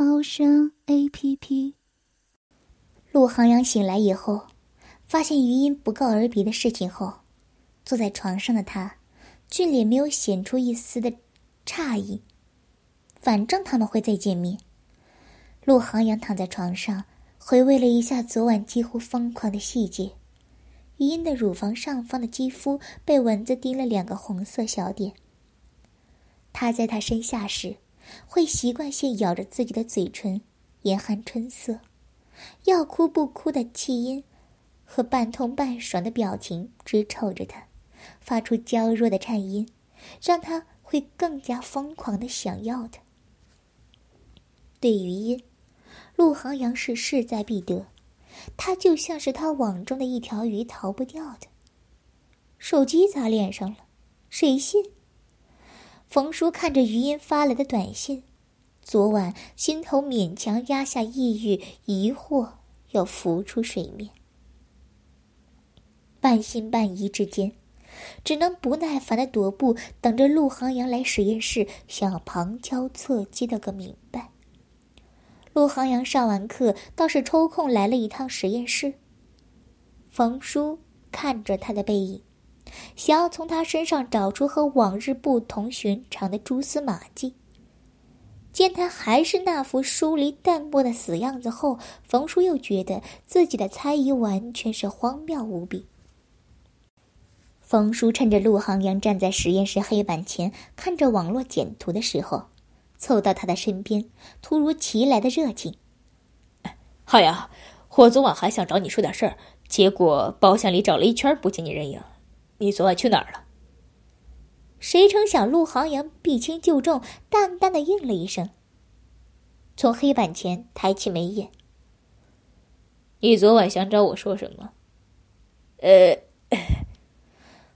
猫声 A P P。陆航阳醒来以后，发现余音不告而别的事情后，坐在床上的他，俊脸没有显出一丝的诧异。反正他们会再见面。陆航阳躺在床上，回味了一下昨晚几乎疯狂的细节。余音的乳房上方的肌肤被蚊子叮了两个红色小点。他在他身下时，会习惯性咬着自己的嘴唇，严寒春色，要哭不哭的气音，和半痛半爽的表情，直瞅着他，发出娇弱的颤音，让他会更加疯狂的想要他。对于音，陆航阳是势在必得，他就像是他网中的一条鱼，逃不掉的。手机砸脸上了，谁信？冯叔看着余音发来的短信，昨晚心头勉强压下抑郁疑惑，要浮出水面。半信半疑之间，只能不耐烦的踱步，等着陆航阳来实验室，想要旁敲侧击的个明白。陆航阳上完课，倒是抽空来了一趟实验室。冯叔看着他的背影。想要从他身上找出和往日不同寻常的蛛丝马迹。见他还是那副疏离淡漠的死样子后，冯叔又觉得自己的猜疑完全是荒谬无比。冯叔趁着陆航阳站在实验室黑板前看着网络简图的时候，凑到他的身边，突如其来的热情：“浩阳，我昨晚还想找你说点事儿，结果包厢里找了一圈不见你人影。”你昨晚去哪儿了？谁成想，陆航阳避轻就重，淡淡的应了一声。从黑板前抬起眉眼。你昨晚想找我说什么？呃，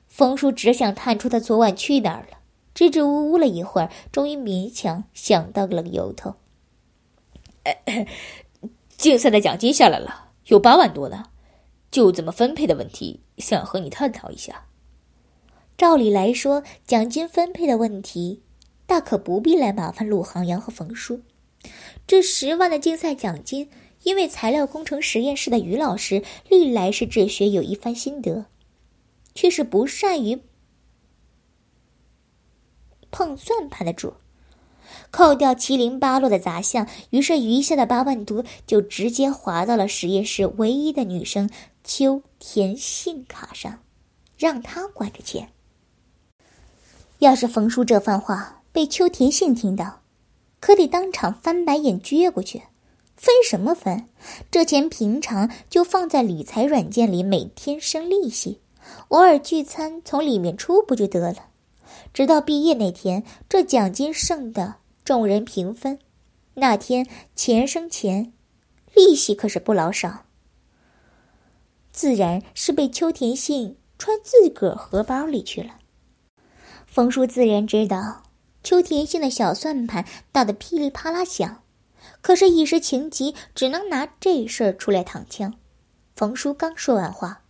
冯叔只想探出他昨晚去哪儿了，支支吾吾了一会儿，终于勉强想到了个由头。竞赛的奖金下来了，有八万多呢，就怎么分配的问题，想和你探讨一下。照理来说，奖金分配的问题，大可不必来麻烦陆航阳和冯叔。这十万的竞赛奖金，因为材料工程实验室的于老师历来是治学有一番心得，却是不善于碰算盘的主。扣掉七零八落的杂项，于是余下的八万多就直接划到了实验室唯一的女生秋田信卡上，让她管着钱。要是冯叔这番话被秋田信听到，可得当场翻白眼撅过去。分什么分？这钱平常就放在理财软件里，每天生利息，偶尔聚餐从里面出不就得了？直到毕业那天，这奖金剩的众人平分。那天钱生钱，利息可是不老少。自然是被秋田信揣自个儿荷包里去了。冯叔自然知道，秋田信的小算盘打得噼里啪啦响，可是，一时情急，只能拿这事儿出来躺枪。冯叔刚说完话，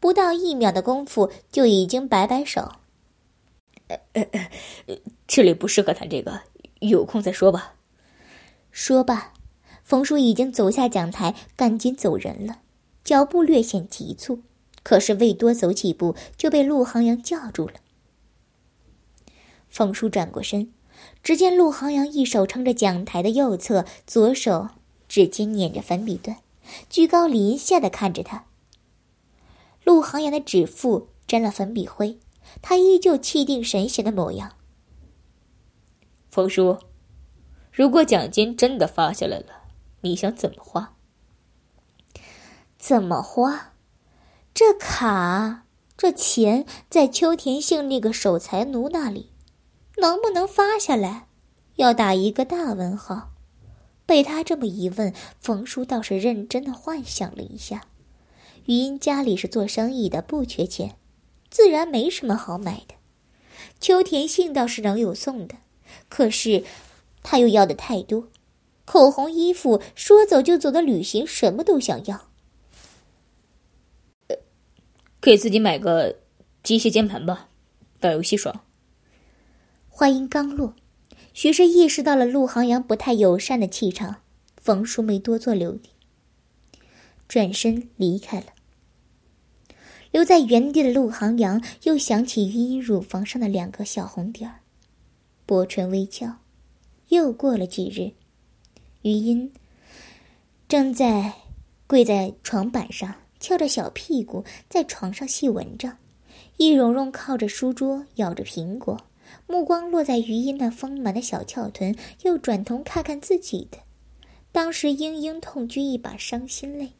不到一秒的功夫，就已经摆摆手：“呃呃呃，这里不适合谈这个，有空再说吧。”说罢，冯叔已经走下讲台，赶紧走人了，脚步略显急促，可是未多走几步，就被陆航阳叫住了。冯叔转过身，只见陆航阳一手撑着讲台的右侧，左手指尖捻着粉笔端，居高临下的看着他。陆航阳的指腹沾了粉笔灰，他依旧气定神闲的模样。冯叔，如果奖金真的发下来了，你想怎么花？怎么花？这卡，这钱在秋田姓那个守财奴那里。能不能发下来，要打一个大问号。被他这么一问，冯叔倒是认真的幻想了一下。余音家里是做生意的，不缺钱，自然没什么好买的。秋田信倒是能有送的，可是他又要的太多，口红、衣服，说走就走的旅行，什么都想要。给自己买个机械键盘吧，打游戏爽。话音刚落。徐氏意识到了陆航阳不太友善的气场，冯叔没多做留意，转身离开了。留在原地的陆航阳又想起余音乳房上的两个小红点儿，薄唇微翘。又过了几日，余音正在跪在床板上，翘着小屁股在床上细文章，易蓉蓉靠着书桌咬着苹果。目光落在余音那丰满的小翘臀，又转头看看自己的，当时嘤嘤痛掬一把伤心泪。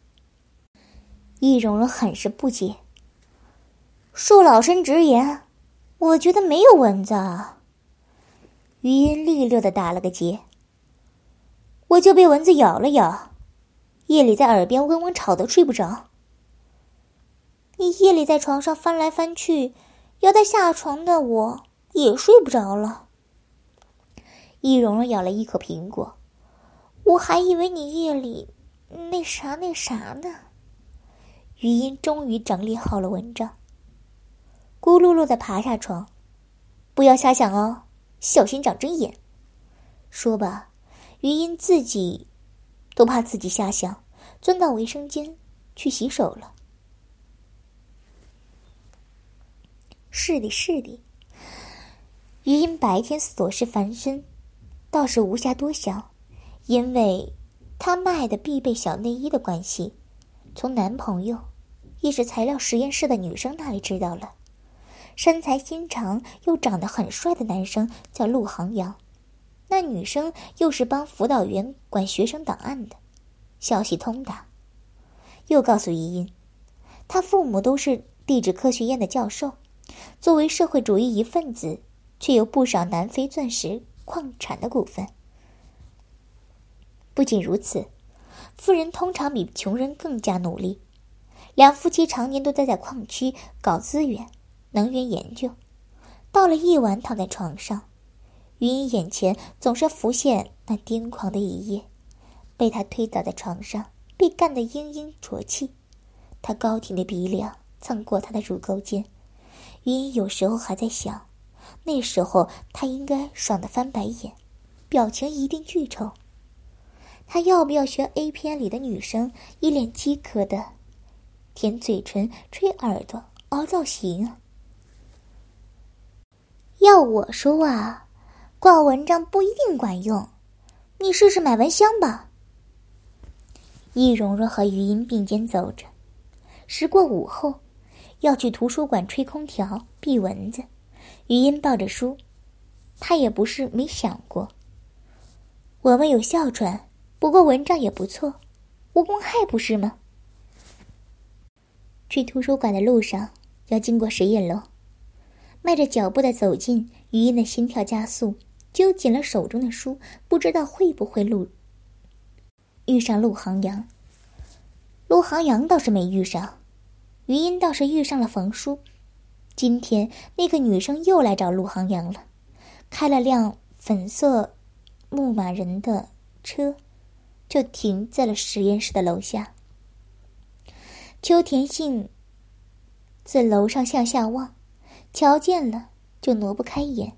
易容容很是不解。恕老身直言，我觉得没有蚊子。余音利落的打了个结。我就被蚊子咬了咬，夜里在耳边嗡嗡吵得睡不着。你夜里在床上翻来翻去，要带下床的我。也睡不着了。易容容咬了一口苹果，我还以为你夜里那啥那啥呢。余音终于整理好了文章，咕噜噜的爬下床，不要瞎想哦，小心长针眼。说吧，余音自己都怕自己瞎想，钻到卫生间去洗手了。是的，是的。余音白天琐事繁身，倒是无暇多想，因为她卖的必备小内衣的关系，从男朋友，亦是材料实验室的女生那里知道了，身材心长又长得很帅的男生叫陆航阳，那女生又是帮辅导员管学生档案的，消息通达。又告诉余音，他父母都是地质科学院的教授，作为社会主义一份子。却有不少南非钻石矿产的股份。不仅如此，富人通常比穷人更加努力。两夫妻常年都待在矿区搞资源、能源研究。到了夜晚，躺在床上，云影眼前总是浮现那癫狂的一夜，被他推倒在床上，被干得嘤嘤啜泣。他高挺的鼻梁蹭过他的乳沟间，云影有时候还在想。那时候他应该爽得翻白眼，表情一定巨丑。他要不要学 A 片里的女生，一脸饥渴的舔嘴唇、吹耳朵、凹造型？要我说啊，挂蚊帐不一定管用，你试试买蚊香吧。易容若和余音并肩走着，时过午后，要去图书馆吹空调避蚊子。余音抱着书，他也不是没想过。我们有哮喘，不过蚊帐也不错，无公害不是吗？去图书馆的路上要经过实验楼，迈着脚步的走近，余音的心跳加速，揪紧了手中的书，不知道会不会路遇上陆航阳。陆航阳倒是没遇上，余音倒是遇上了冯叔。今天那个女生又来找陆航阳了，开了辆粉色牧马人的车，就停在了实验室的楼下。秋田信自楼上向下望，瞧见了就挪不开眼，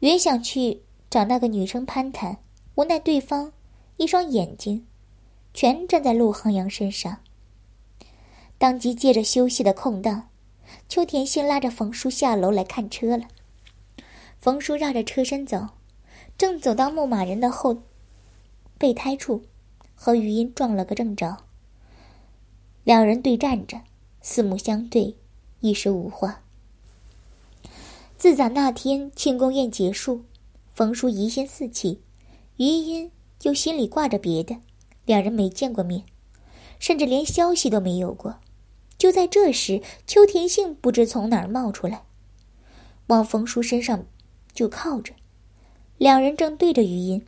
原想去找那个女生攀谈，无奈对方一双眼睛全站在陆航阳身上，当即借着休息的空档。秋田信拉着冯叔下楼来看车了。冯叔绕着车身走，正走到牧马人的后备胎处，和余音撞了个正着。两人对站着，四目相对，一时无话。自打那天庆功宴结束，冯叔疑心四起，余音又心里挂着别的，两人没见过面，甚至连消息都没有过。就在这时，秋田杏不知从哪儿冒出来，往冯叔身上就靠着，两人正对着余音。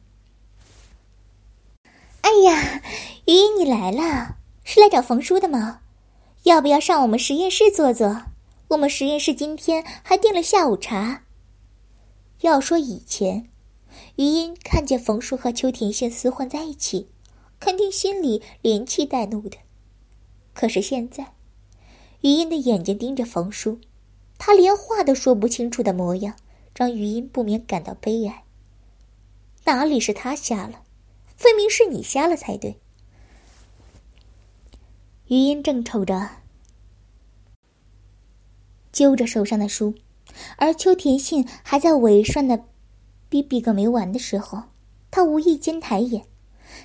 哎呀，余音，你来了，是来找冯叔的吗？要不要上我们实验室坐坐？我们实验室今天还订了下午茶。要说以前，余音看见冯叔和邱田信厮混在一起，肯定心里连气带怒的。可是现在，余音的眼睛盯着冯叔，他连话都说不清楚的模样，让余音不免感到悲哀。哪里是他瞎了，分明是你瞎了才对。余音正瞅着，揪着手上的书，而邱田信还在尾顺的逼逼个没完的时候，他无意间抬眼，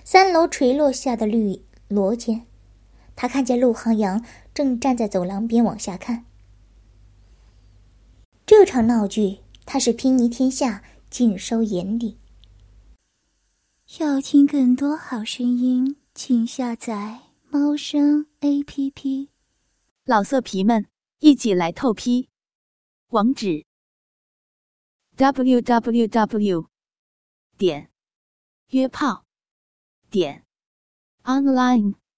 三楼垂落下的绿罗间。他看见陆航阳正站在走廊边往下看。这场闹剧，他是睥睨天下，尽收眼底。要听更多好声音，请下载猫声 A P P。老色皮们，一起来透批！网址：w w w. 点约炮点 online。